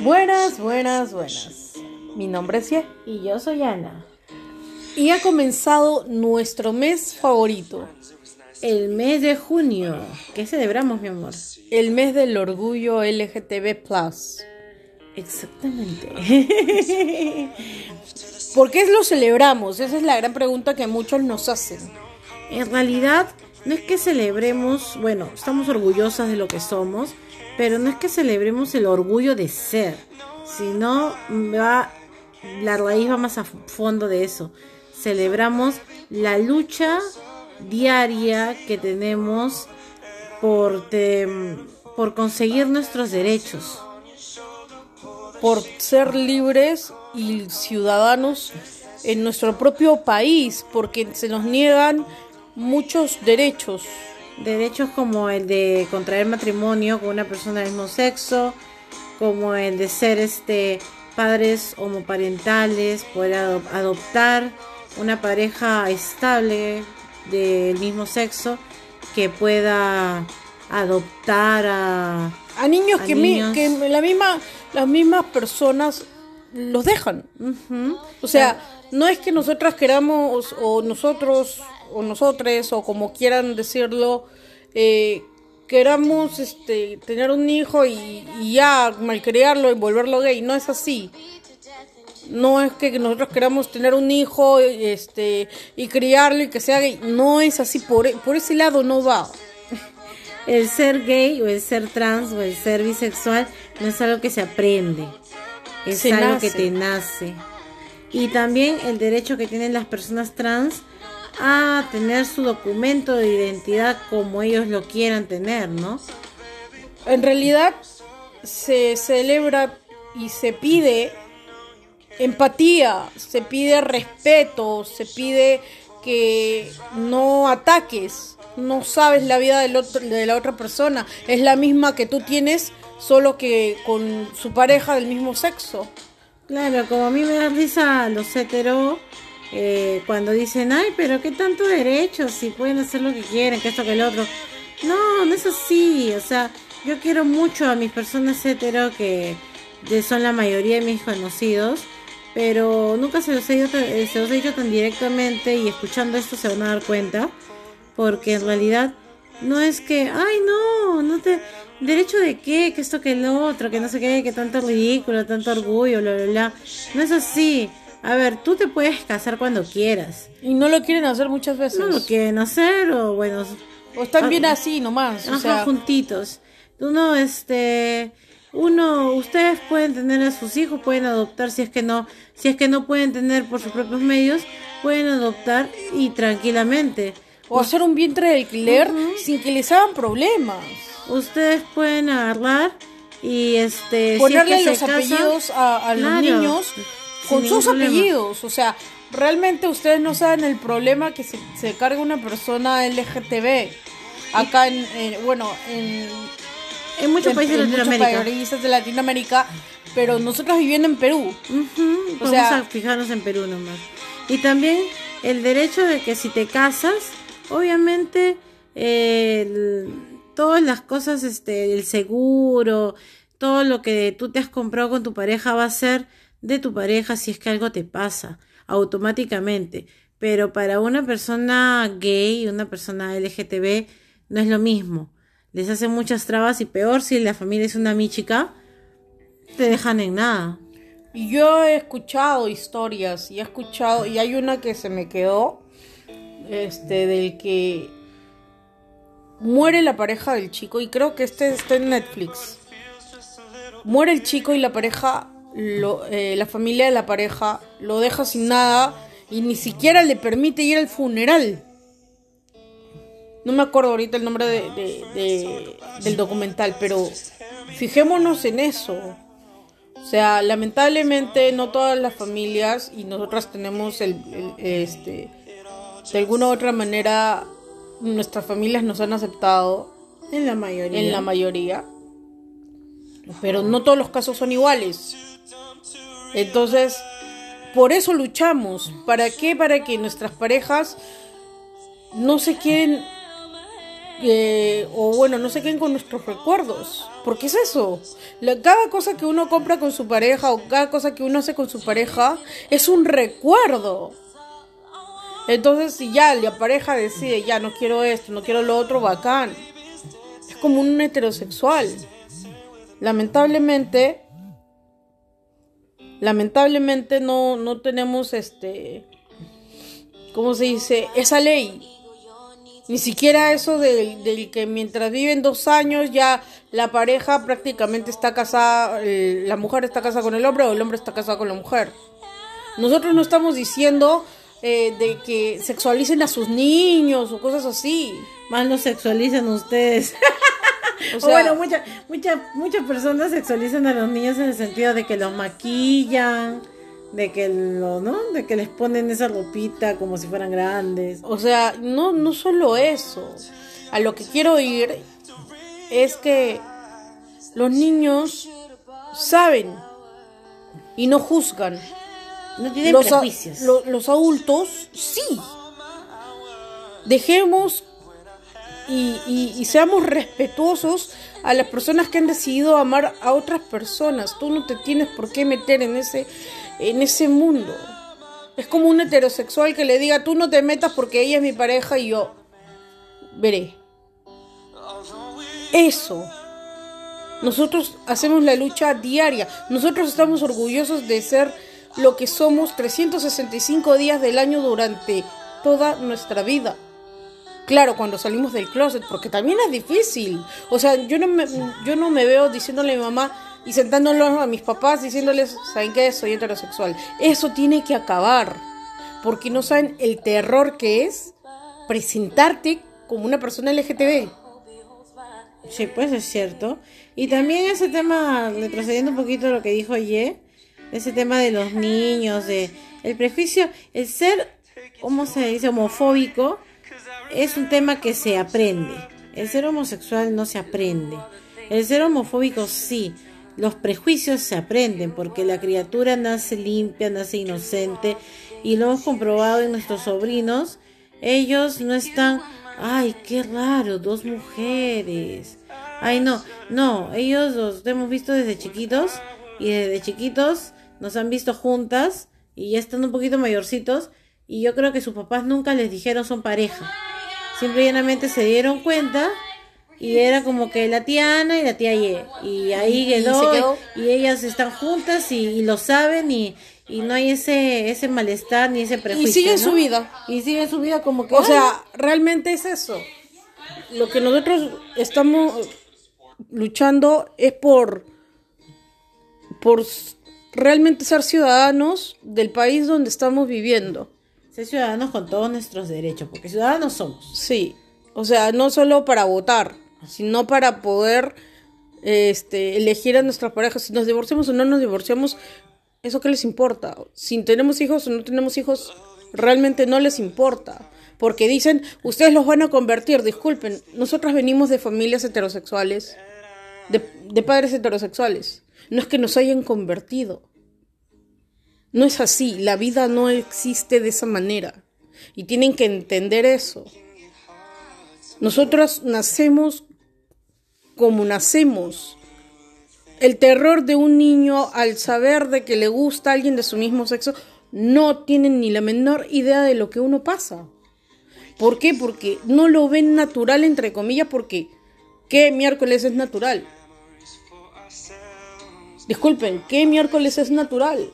Buenas, buenas, buenas. Mi nombre es Ye Y yo soy Ana. y ha comenzado nuestro mes favorito, El mes de junio. ¿Qué celebramos, mi amor? el mes del orgullo LGTB+. Exactamente. ¿Por qué lo celebramos? Esa es la gran pregunta que muchos nos hacen. en realidad, no es que celebremos, bueno, estamos orgullosas de lo que somos, pero no es que celebremos el orgullo de ser, sino va, la raíz va más a fondo de eso. Celebramos la lucha diaria que tenemos por, te- por conseguir nuestros derechos. por ser libres y ciudadanos en nuestro propio país, porque se nos niegan muchos derechos. Derechos como el de contraer matrimonio con una persona del mismo sexo, como el de ser este padres homoparentales, poder ado- adoptar una pareja estable del mismo sexo que pueda adoptar a A niños, A que, mi- niños. que la misma, las mismas personas los dejan. O sea, no es que nosotras queramos, o nosotros, o nosotres, o como quieran decirlo, eh, queramos este, tener un hijo y, y ya malcriarlo y volverlo gay. No es así. No es que nosotros queramos tener un hijo este, y criarlo y que sea gay. No es así. Por, por ese lado no va. El ser gay o el ser trans o el ser bisexual no es algo que se aprende, es Se algo nace. que te nace. Y también el derecho que tienen las personas trans a tener su documento de identidad como ellos lo quieran tener, ¿no? En realidad se celebra y se pide empatía, se pide respeto, se pide que no ataques, no sabes la vida del otro, de la otra persona, es la misma que tú tienes, solo que con su pareja del mismo sexo. Claro, como a mí me da risa los hetero eh, cuando dicen, ay, pero qué tanto derecho, si pueden hacer lo que quieren, que esto, que el otro. No, no es así, o sea, yo quiero mucho a mis personas hetero que son la mayoría de mis conocidos, pero nunca se los, he eh, se los he dicho tan directamente y escuchando esto se van a dar cuenta, porque en realidad no es que, ay, no, no te... ¿Derecho de qué? Que esto, que el otro, que no sé qué, que tanto ridículo, tanto orgullo, bla, bla, bla. No es así. A ver, tú te puedes casar cuando quieras. Y no lo quieren hacer muchas veces. No lo quieren hacer o bueno, o están bien Ah, así nomás. O ajá, sea, juntitos. Uno, este, uno, ustedes pueden tener a sus hijos, pueden adoptar si es que no, si es que no pueden tener por sus propios medios, pueden adoptar y tranquilamente. o hacer un vientre de alquiler sin que les hagan problemas. Ustedes pueden agarrar y este si es ponerle que los casan- apellidos a, a los Claro, niños con sus problema. apellidos. O sea, realmente ustedes no saben el problema que se, se carga una persona LGTB. Acá en, en- bueno, en, En muchos en- países de en muchos Latinoamérica. países de Latinoamérica, pero nosotros viviendo en Perú. O Vamos sea- a fijarnos en Perú nomás. Y también el derecho de que si te casas, obviamente eh, el- todas las cosas, este, el seguro, todo lo que tú te has comprado con tu pareja va a ser de tu pareja si es que algo te pasa, automáticamente. Pero para una persona gay, una persona LGTB, no es lo mismo. Les hacen muchas trabas y peor si la familia es una michica, te dejan en nada. Yo he escuchado historias y he escuchado, y hay una que se me quedó, este, del que muere la pareja del chico, y creo que este está en Netflix. Muere el chico y la pareja, eh, la familia de la pareja lo deja sin nada y ni siquiera le permite ir al funeral. No me acuerdo ahorita el nombre de- del documental, pero fijémonos en eso. O sea, lamentablemente no todas las familias y nosotras tenemos el, el- este de alguna u otra manera nuestras familias nos han aceptado En la mayoría. en la mayoría. Pero no todos los casos son iguales. Entonces, por eso luchamos. ¿Para qué? Para que nuestras parejas no se queden, eh, o bueno, no se queden con nuestros recuerdos. Porque es eso. cada cosa que uno compra con su pareja o cada cosa que uno hace con su pareja es un recuerdo. Entonces, si ya la pareja decide, ya no quiero esto, no quiero lo otro, bacán. Es como un heterosexual. Lamentablemente, lamentablemente no, no tenemos este, ¿cómo se dice? Esa ley. Ni siquiera eso del, que mientras viven dos años ya la pareja prácticamente está casada, la mujer está casada con el hombre o el hombre está casado con la mujer. Nosotros no estamos diciendo eh, de que sexualicen a sus niños o cosas así. Más lo sexualizan ustedes. o, bueno, muchas muchas muchas personas sexualizan a los niños en el sentido de que los maquillan, de que lo, ¿no? De que les ponen esa ropita como si fueran grandes. O sea, no no solo eso. A lo que quiero ir es que los niños saben y no juzgan. No tienen los, prejuicios. los adultos sí. Dejemos y, seamos respetuosos a las personas que han decidido amar a otras personas. Tú no te tienes por qué meter en ese, en ese mundo. Es como un heterosexual que le diga, tú no te metas porque ella es mi pareja y yo veré. Eso. Nosotros hacemos la lucha diaria. Nosotros estamos orgullosos de ser lo que somos 365 días del año durante toda nuestra vida. Claro, cuando salimos del closet, porque también es difícil. O sea, yo no me, yo no me veo diciéndole a mi mamá y sentándolos a mis papás diciéndoles, ¿saben qué? Soy heterosexual. Eso tiene que acabar. Porque no saben el terror que es presentarte como una persona LGTB. Sí, pues es cierto. Y también ese tema, retrocediendo un poquito lo que dijo Ye, ese tema de los niños, de el prejuicio, el ser, ¿cómo se dice? Homofóbico es un tema que se aprende. El ser homosexual no se aprende. El ser homofóbico sí. Los prejuicios se aprenden porque la criatura nace limpia, nace inocente y lo hemos comprobado en nuestros sobrinos. Ellos no están, ay, qué raro, dos mujeres. Ay, no, no, ellos los hemos visto desde chiquitos y desde chiquitos nos han visto juntas y ya están un poquito mayorcitos y yo creo que sus papás nunca les dijeron son pareja. Siempre llanamente se dieron cuenta y era como que la tía Ana y la tía Ye. Y ahí quedó, y, ellas están juntas y, lo saben y, no hay ese ese malestar ni ese prejuicio. Y siguen su vida. Y siguen su vida como que... O sea, realmente es eso. Lo que nosotros estamos luchando es por, por realmente ser ciudadanos del país donde estamos viviendo ser ciudadanos con todos nuestros derechos, porque ciudadanos somos. Sí, o sea, no solo para votar, sino para poder este, elegir a nuestras parejas. Si nos divorciamos o no nos divorciamos, ¿eso qué les importa? Si tenemos hijos o no tenemos hijos, realmente no les importa. Porque dicen, ustedes los van a convertir. Disculpen, nosotros venimos de familias heterosexuales, de, de padres heterosexuales. No es que nos hayan convertido. No es así, la vida no existe de esa manera. Y tienen que entender eso. Nosotros nacemos como nacemos. El terror de un niño al saber de que le gusta a alguien de su mismo sexo no tienen ni la menor idea de lo que uno pasa. ¿Por qué? Porque no lo ven natural, entre comillas, porque ¿qué miércoles es natural? Disculpen, ¿qué miércoles es natural?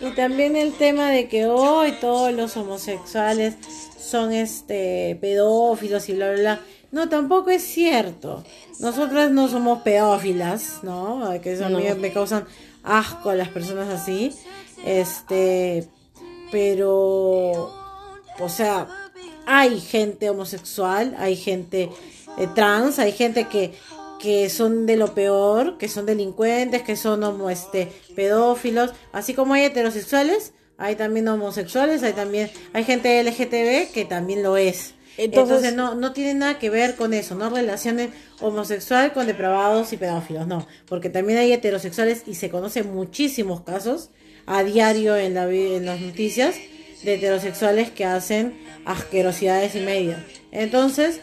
Y también el tema de que hoy todos los homosexuales son este pedófilos y bla bla bla. No, tampoco es cierto. Nosotras no somos pedófilas, ¿no? Que eso me, me causan asco a las personas así. Este, pero o sea, hay gente homosexual, hay gente eh, trans, hay gente que que son de lo peor, que son delincuentes, que son homo, este, pedófilos, así como hay heterosexuales, hay también homosexuales, hay también hay gente LGTB que también lo es. Entonces, no, no tiene nada que ver con eso, no relacionen homosexual con depravados y pedófilos, no, porque también hay heterosexuales y se conocen muchísimos casos a diario en, la, en las noticias de heterosexuales que hacen asquerosidades y media. Entonces,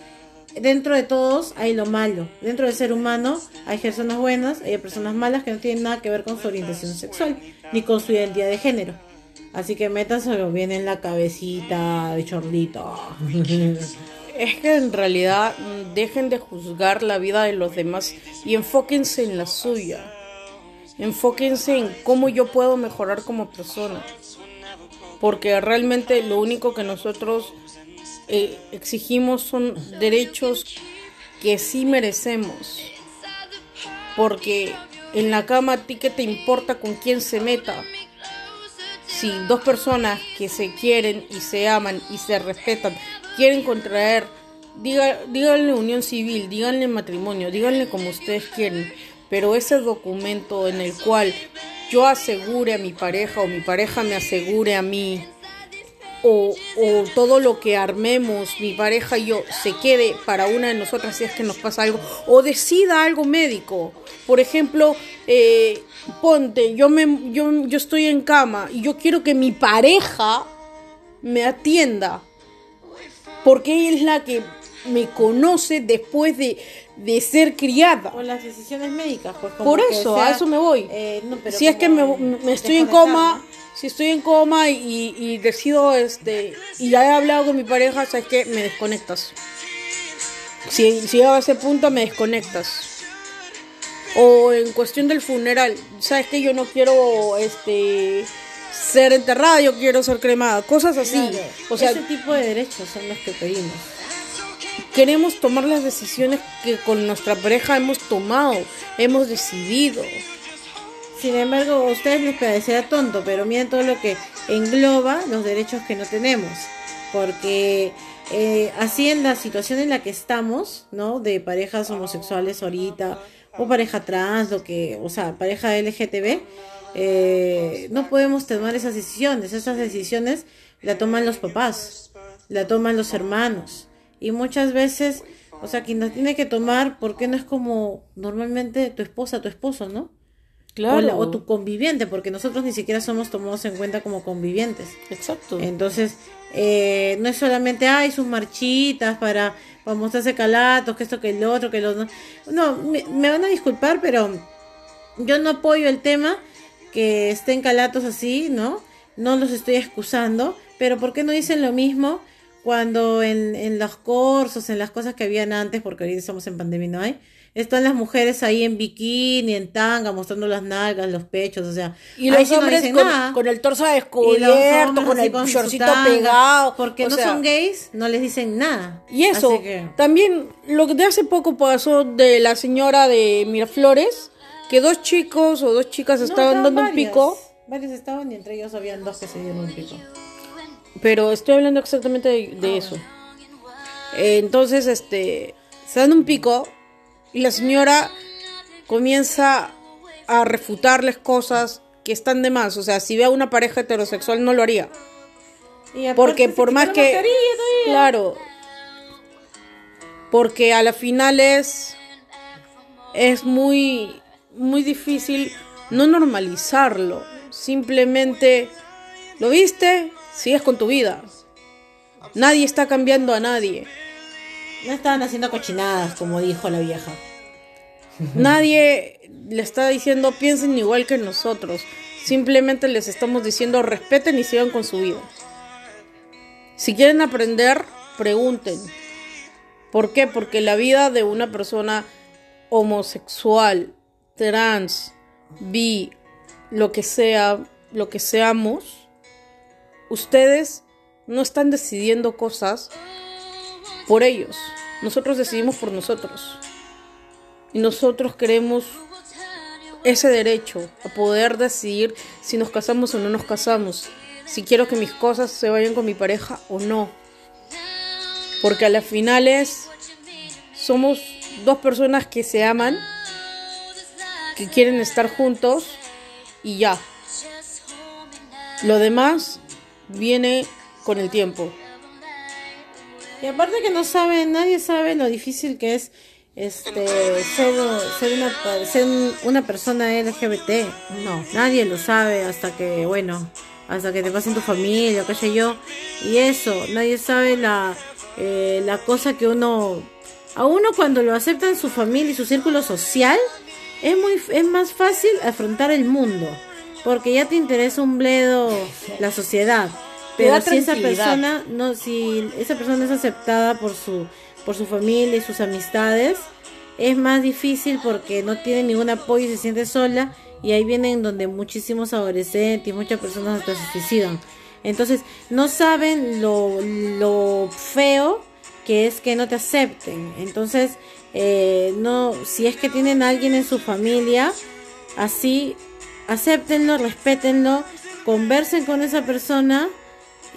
dentro de todos hay lo malo. Dentro del ser humano hay personas buenas, hay personas malas que no tienen nada que ver con su orientación sexual ni con su identidad de género. Así que métanselo bien en la cabecita de chorlito. Es que en realidad mm, dejen de juzgar la vida de los demás y enfóquense en la suya. Enfóquense en cómo yo puedo mejorar como persona. Porque realmente lo único que nosotros eh, exigimos son derechos que sí merecemos. Porque en la cama a ti que te importa con quién se meta. Si dos personas que se quieren y se aman y se respetan quieren contraer, diga, díganle unión civil, díganle matrimonio, díganle como ustedes quieren, pero ese documento en el cual yo asegure a mi pareja o mi pareja me asegure a mí o, o, todo lo que armemos, mi pareja y yo, se quede para una de nosotras si es que nos pasa algo, o decida algo médico. Por ejemplo, eh, ponte, yo, me, yo, yo estoy en cama y yo quiero que mi pareja me atienda porque ella es la que me conoce después de, de ser criada. Con las decisiones médicas, pues. Por eso, a eso me voy. Eh, no, pero si es que me, me estoy en coma, si estoy en coma y, y decido, este, y ya he hablado con mi pareja, sabes que me desconectas. Si, si llego a ese punto, me desconectas. O en cuestión del funeral, sabes que yo no quiero, este, ser enterrada, yo quiero ser cremada, cosas así. Claro, O sea, ese tipo de derechos son los que pedimos. Queremos tomar las decisiones que con nuestra pareja hemos tomado, hemos decidido. Sin embargo, a ustedes les parecerá tonto, pero miren todo lo que engloba los derechos que no tenemos. Porque eh, así en la situación en la que estamos, ¿no? De parejas homosexuales ahorita, o pareja trans, lo que, o sea, pareja LGTB, eh, no podemos tomar esas decisiones. Esas decisiones la toman los papás, la toman los hermanos. Y muchas veces, o sea, quien la tiene que tomar, ¿por qué no es como normalmente tu esposa, tu esposo, ¿no? O, la- o tu conviviente, porque nosotros ni siquiera somos tomados en cuenta como convivientes. Exacto. Entonces, eh, no es solamente, ay, sus marchitas para, para mostrarse calatos, que esto, que el otro, que lo otro. No, me, me van a disculpar, pero yo no apoyo el tema que estén calatos así, ¿no? No los estoy excusando, pero ¿por qué no dicen lo mismo cuando en, en los cursos, en las cosas que habían antes, porque ahorita estamos en pandemia no hay? Están las mujeres ahí en bikini, en tanga, mostrando las nalgas, los pechos, o sea. Y los no hombres con, nada. con el torso descubierto, con el su shortcito tanga, pegado. Porque o no sea, son gays, no les dicen nada. Y eso, que- también lo que de hace poco pasó de la señora de Miraflores, que dos chicos o dos chicas No, estaban dando un pico, Varios estaban y entre ellos habían dos que se dieron un pico. Pero estoy hablando exactamente de, de eso. Entonces, este, se dan un pico y la señora comienza a refutarles cosas que están de más. O sea, si ve a una pareja heterosexual no lo haría. Y Porque por más que... Claro. Porque a la final es... Es muy... Muy difícil no normalizarlo. Simplemente... ¿Lo viste? Sigues con tu vida. Nadie está cambiando a nadie. No estaban haciendo cochinadas, como dijo la vieja. Nadie le está diciendo piensen igual que nosotros. Simplemente les estamos diciendo respeten y sigan con su vida. Si quieren aprender, pregunten. ¿Por qué? Porque la vida de una persona homosexual, trans, bi, lo que sea, lo que seamos, ustedes no están decidiendo cosas por ellos. Nosotros decidimos por nosotros. Y nosotros queremos ese derecho a poder decidir si nos casamos o no nos casamos. Si quiero que mis cosas se vayan con mi pareja o no. Porque a las finales somos dos personas que se aman, que quieren estar juntos y ya. Lo demás viene con el tiempo. Y aparte que no saben, nadie sabe lo difícil que es este ser, ser una ser una persona LGBT. No, nadie lo sabe hasta que, bueno, hasta que te pasa en tu familia, qué sé yo. Y eso, nadie sabe la, eh, la cosa que uno A uno cuando lo aceptan su familia y su círculo social, es, muy, es más fácil afrontar el mundo, porque ya te interesa un bledo la sociedad. Pero si esa persona no si esa persona es aceptada por su por su familia y sus amistades, es más difícil porque no tiene ningún apoyo y se siente sola y ahí vienen donde muchísimos adolescentes y muchas personas hasta se suicidan. Entonces, no saben lo, lo feo que es que no te acepten. Entonces, eh, no, si es que tienen a alguien en su familia, así, acéptenlo, respétenlo, conversen con esa persona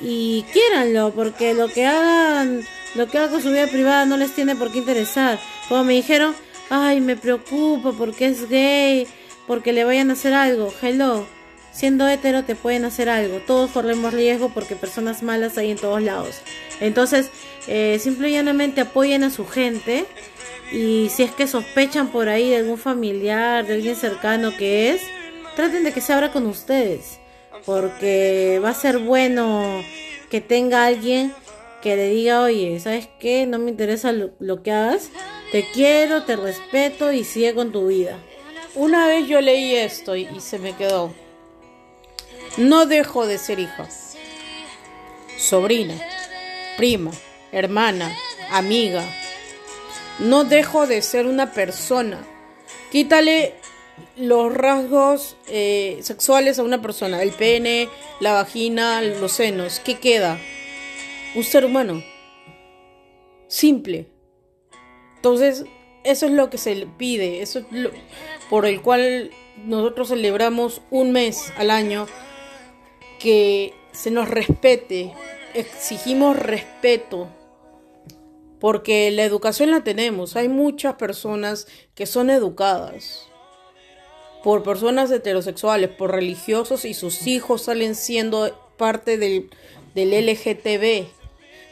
y quiéranlo, porque lo que hagan, lo que haga con su vida privada no les tiene por qué interesar. Como me dijeron, ay, me preocupa porque es gay, porque le vayan a hacer algo. Hello, siendo hetero te pueden hacer algo. Todos corremos riesgo porque personas malas hay en todos lados. Entonces, eh, simple y llanamente apoyen a su gente. Y si es que sospechan por ahí de algún familiar, de alguien cercano que es, traten de que se abra con ustedes. Porque va a ser bueno que tenga alguien que le diga, oye, ¿sabes qué? No me interesa lo, que hagas, te quiero, te respeto y sigue con tu vida. Una vez yo leí esto y, se me quedó. No dejo de ser hija, sobrina, prima, hermana, amiga. No dejo de ser una persona. Quítale los rasgos eh, sexuales a una persona, el pene, la vagina, los senos. ¿Qué queda? un ser humano. Simple. Entonces, eso es lo que se pide, eso es lo por el cual nosotros celebramos un mes al año que se nos respete, exigimos respeto, porque la educación la tenemos, hay muchas personas que son educadas por personas heterosexuales, por religiosos y sus hijos salen siendo parte del, del LGTB.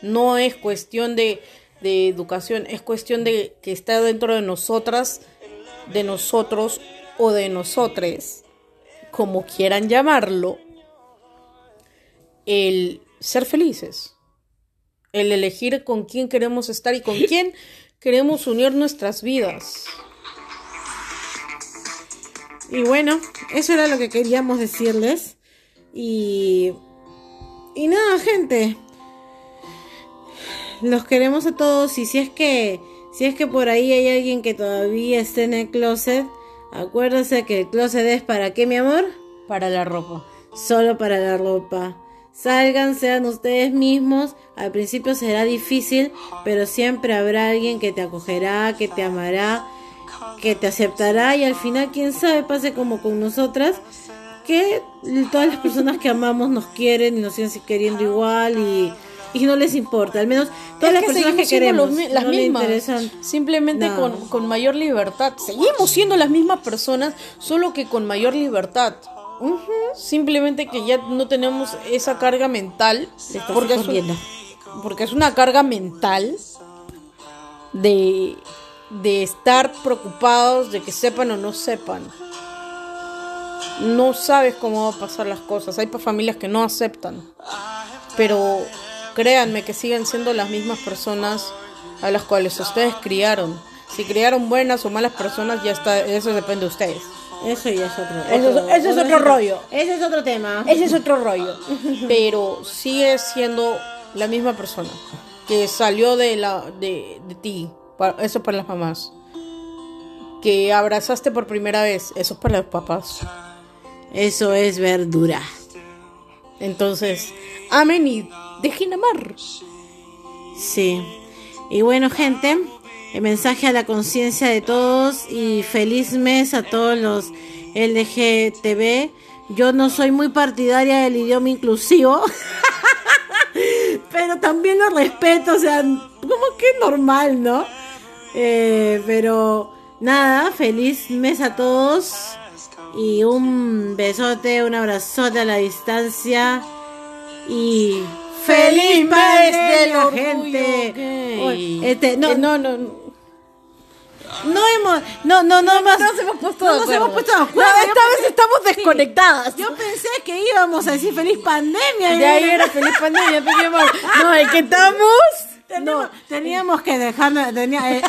No es cuestión de, educación, es cuestión de que está dentro de nosotras, de nosotros o de nosotres, como quieran llamarlo, el ser felices, el elegir con quién queremos estar y con quién queremos unir nuestras vidas. Y bueno, eso era lo que queríamos decirles. Y, y nada, gente, los queremos a todos y si es que si es que por ahí hay alguien que todavía esté en el closet, acuérdense que el closet es para qué, mi amor? Para la ropa. Solo para la ropa. Salgan, sean ustedes mismos. Al principio será difícil, pero siempre habrá alguien que te acogerá, que te amará, que te aceptará y al final, quién sabe, pase como con nosotras, que todas las personas que amamos nos quieren y nos siguen queriendo igual y y no les importa. Al menos todas las personas que queremos las mismas. Simplemente con, con, mayor libertad. Seguimos siendo las mismas personas, solo que con mayor libertad. Simplemente que ya no tenemos esa carga mental. Porque es, porque es una carga mental de, de estar preocupados de que sepan o no sepan. No sabes cómo va a pasar las cosas. Hay familias que no aceptan. Pero créanme que siguen siendo las mismas personas a las cuales ustedes criaron. Si criaron buenas o malas personas, ya está, eso depende de ustedes. Eso ya es otro. Eso, ese es otro rollo. Ese es otro tema. Ese es otro rollo. Pero sigue siendo la misma persona que salió de la de, de ti. Eso para las mamás. Que abrazaste por primera vez. Eso es para los papás. Eso es verdura. Entonces, amen y dejen amar. Sí. Y bueno, gente, el mensaje a la conciencia de todos y feliz mes a todos los LGTB. Yo no soy muy partidaria del idioma inclusivo, pero también lo respeto, o sea, como que normal, ¿no? Eh, pero nada, feliz mes a todos y un besote, un abrazote a la distancia y feliz mes de la gente. Este, no, no, no. No hemos, no, no, no, más, no nos hemos puesto no nos hemos puesto de acuerdo. No, esta vez estamos desconectadas. Yo pensé que íbamos a decir feliz pandemia. De ahí era feliz pandemia, No, es que estamos Teníamos, no, teníamos que dejar. Eh, eh,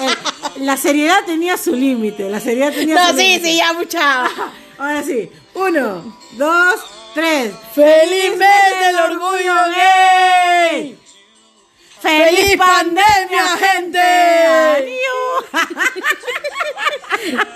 la seriedad tenía su límite. La seriedad tenía no, su sí, límite. sí, ya mucha. Ahora sí. Uno, dos, tres. ¡Feliz mes del orgullo gay! ¡Feliz, pandemia, gente! ¡Adiós!